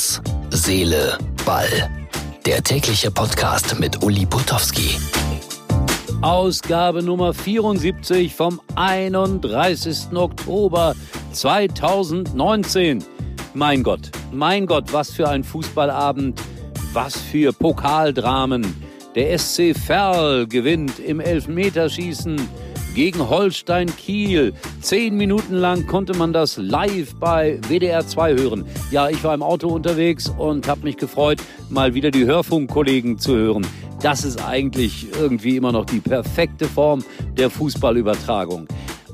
Herz, Seele, Ball. Der tägliche Podcast mit Uli Putowski. Ausgabe Nummer 74 vom 31. Oktober 2019. Mein Gott, mein Gott, was für ein Fußballabend, was für Pokaldramen. Der SC Verl gewinnt im Elfmeterschießen gegen Holstein Kiel. Zehn Minuten lang konnte man das live bei WDR 2 hören. Ja, ich war im Auto unterwegs und habe mich gefreut, mal wieder die Hörfunkkollegen zu hören. Das ist eigentlich irgendwie immer noch die perfekte Form der Fußballübertragung.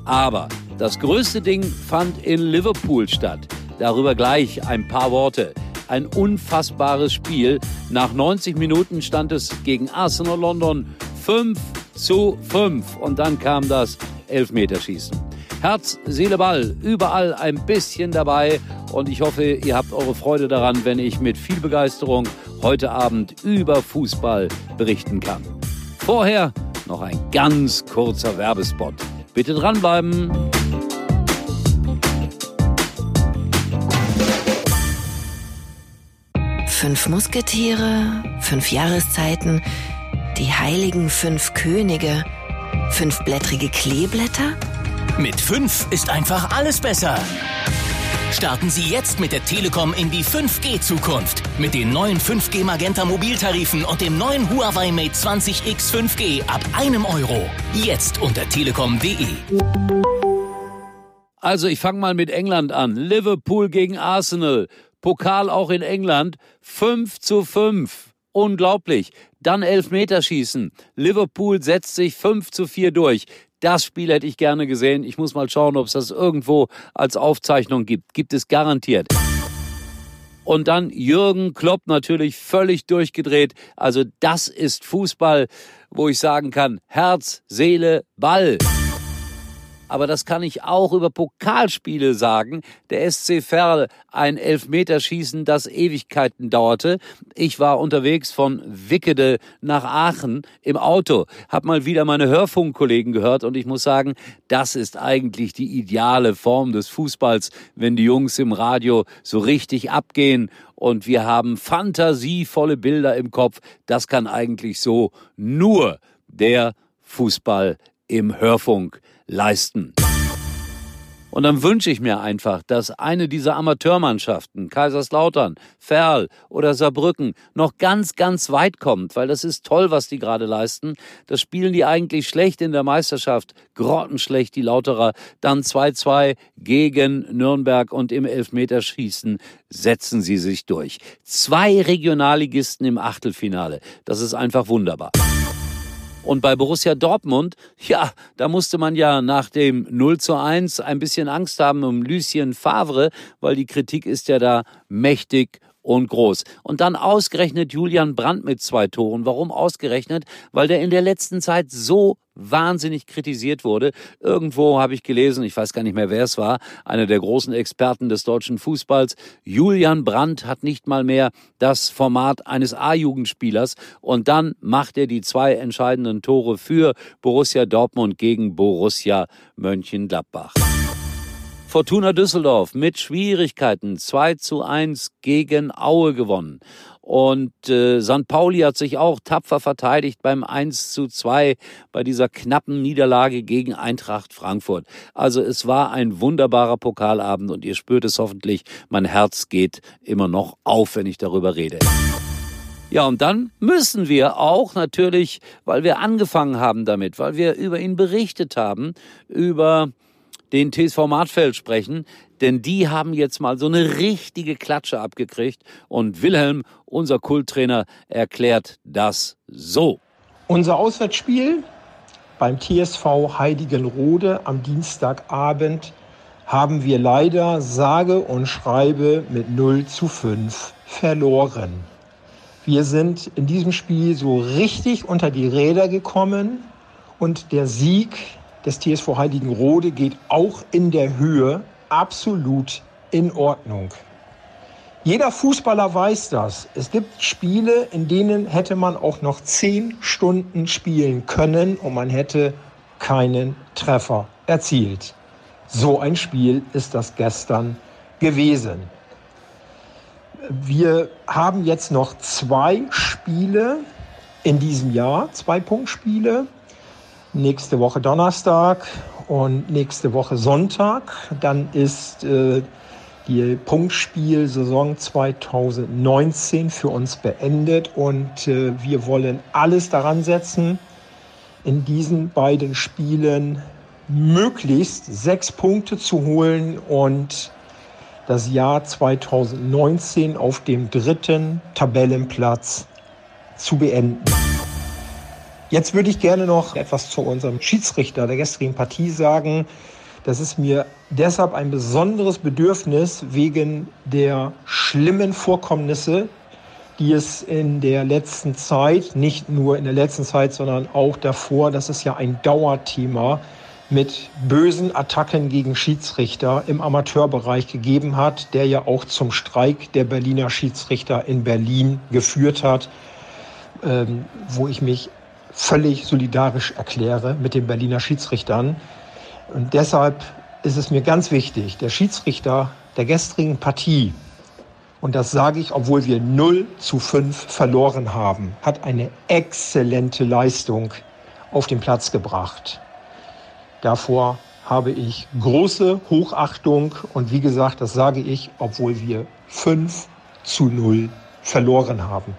Aber das größte Ding fand in Liverpool statt. Darüber gleich ein paar Worte. Ein unfassbares Spiel. Nach 90 Minuten stand es gegen Arsenal London 5 zu 5. Und dann kam das Elfmeterschießen. Herz, Seele, Ball, überall ein bisschen dabei. Und ich hoffe, ihr habt eure Freude daran, wenn ich mit viel Begeisterung heute Abend über Fußball berichten kann. Vorher noch ein ganz kurzer Werbespot. Bitte dranbleiben. Fünf Musketiere, fünf Jahreszeiten, die heiligen fünf Könige, fünfblättrige Kleeblätter? Mit fünf ist einfach alles besser. Starten Sie jetzt mit der Telekom in die 5G-Zukunft. Mit den neuen 5G Magenta Mobiltarifen und dem neuen Huawei Mate 20X 5G ab einem Euro. Jetzt unter telekom.de. Also ich fange mal mit England an. Liverpool gegen Arsenal. Pokal auch in England. 5 zu 5. Unglaublich. Dann Elfmeterschießen. Liverpool setzt sich 5 zu 4 durch. Das Spiel hätte ich gerne gesehen. Ich muss mal schauen, ob es das irgendwo als Aufzeichnung gibt. Gibt es garantiert. Und dann Jürgen Klopp natürlich völlig durchgedreht. Also das ist Fußball, wo ich sagen kann, Herz, Seele, Ball aber das kann ich auch über Pokalspiele sagen. Der SC Verl ein Elfmeterschießen, das Ewigkeiten dauerte. Ich war unterwegs von Wickede nach Aachen im Auto, hab mal wieder meine Hörfunkkollegen gehört und ich muss sagen, das ist eigentlich die ideale Form des Fußballs, wenn die Jungs im Radio so richtig abgehen und wir haben fantasievolle Bilder im Kopf. Das kann eigentlich so nur der Fußball im Hörfunk leisten. Und dann wünsche ich mir einfach, dass eine dieser Amateurmannschaften, Kaiserslautern, Ferl oder Saarbrücken, noch ganz, ganz weit kommt, weil das ist toll, was die gerade leisten. Das spielen die eigentlich schlecht in der Meisterschaft, grottenschlecht die Lauterer. Dann 2-2 gegen Nürnberg und im Elfmeterschießen setzen sie sich durch. Zwei Regionalligisten im Achtelfinale. Das ist einfach wunderbar. Und bei Borussia Dortmund, ja, da musste man ja nach dem 0 zu 1 ein bisschen Angst haben um Lucien Favre, weil die Kritik ist ja da mächtig und groß. Und dann ausgerechnet Julian Brandt mit zwei Toren. Warum ausgerechnet? Weil der in der letzten Zeit so wahnsinnig kritisiert wurde. Irgendwo habe ich gelesen, ich weiß gar nicht mehr, wer es war, einer der großen Experten des deutschen Fußballs, Julian Brandt hat nicht mal mehr das Format eines A-Jugendspielers und dann macht er die zwei entscheidenden Tore für Borussia Dortmund gegen Borussia Mönchengladbach. Fortuna Düsseldorf mit Schwierigkeiten 2 zu 1 gegen Aue gewonnen. Und äh, St. Pauli hat sich auch tapfer verteidigt beim 1 zu 2 bei dieser knappen Niederlage gegen Eintracht Frankfurt. Also es war ein wunderbarer Pokalabend und ihr spürt es hoffentlich. Mein Herz geht immer noch auf, wenn ich darüber rede. Ja, und dann müssen wir auch natürlich, weil wir angefangen haben damit, weil wir über ihn berichtet haben, über den TSV Martfeld sprechen, denn die haben jetzt mal so eine richtige Klatsche abgekriegt und Wilhelm, unser Kulttrainer, erklärt das so. Unser Auswärtsspiel beim TSV Heiligenrode am Dienstagabend haben wir leider sage und schreibe mit 0 zu 5 verloren. Wir sind in diesem Spiel so richtig unter die Räder gekommen und der Sieg des TSV Heiligenrode geht auch in der Höhe absolut in Ordnung. Jeder Fußballer weiß das. Es gibt Spiele, in denen hätte man auch noch zehn Stunden spielen können und man hätte keinen Treffer erzielt. So ein Spiel ist das gestern gewesen. Wir haben jetzt noch zwei Spiele in diesem Jahr, zwei Punktspiele. Nächste Woche Donnerstag und nächste Woche Sonntag. Dann ist äh, die Punktspielsaison 2019 für uns beendet und äh, wir wollen alles daran setzen, in diesen beiden Spielen möglichst sechs Punkte zu holen und das Jahr 2019 auf dem dritten Tabellenplatz zu beenden. Jetzt würde ich gerne noch etwas zu unserem Schiedsrichter der gestrigen Partie sagen. Das ist mir deshalb ein besonderes Bedürfnis wegen der schlimmen Vorkommnisse, die es in der letzten Zeit, nicht nur in der letzten Zeit, sondern auch davor, das ist ja ein Dauerthema, mit bösen Attacken gegen Schiedsrichter im Amateurbereich gegeben hat, der ja auch zum Streik der Berliner Schiedsrichter in Berlin geführt hat, ähm, wo ich mich völlig solidarisch erkläre mit den Berliner Schiedsrichtern. Und deshalb ist es mir ganz wichtig, der Schiedsrichter der gestrigen Partie, und das sage ich, obwohl wir 0 zu 5 verloren haben, hat eine exzellente Leistung auf den Platz gebracht. Davor habe ich große Hochachtung und wie gesagt, das sage ich, obwohl wir 5 zu 0 verloren haben.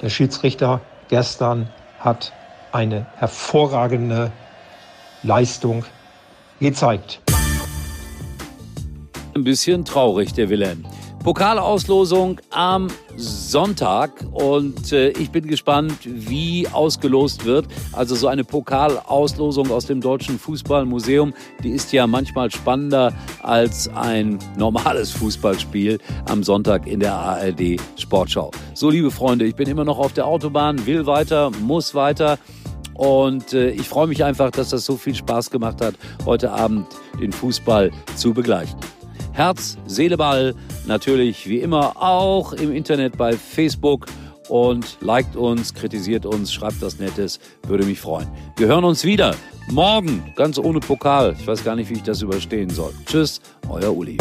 Der Schiedsrichter gestern hat eine hervorragende Leistung gezeigt. Ein bisschen traurig, der Wilhelm. Pokalauslosung am Sonntag und äh, ich bin gespannt, wie ausgelost wird. Also so eine Pokalauslosung aus dem Deutschen Fußballmuseum, die ist ja manchmal spannender als ein normales Fußballspiel am Sonntag in der ARD Sportschau. So, liebe Freunde, ich bin immer noch auf der Autobahn, will weiter, muss weiter. Und äh, ich freue mich einfach, dass das so viel Spaß gemacht hat, heute Abend den Fußball zu begleichen. Herz, Seele, Ball. Natürlich wie immer auch im Internet bei Facebook. Und liked uns, kritisiert uns, schreibt was Nettes, würde mich freuen. Wir hören uns wieder morgen, ganz ohne Pokal. Ich weiß gar nicht, wie ich das überstehen soll. Tschüss, euer Uli.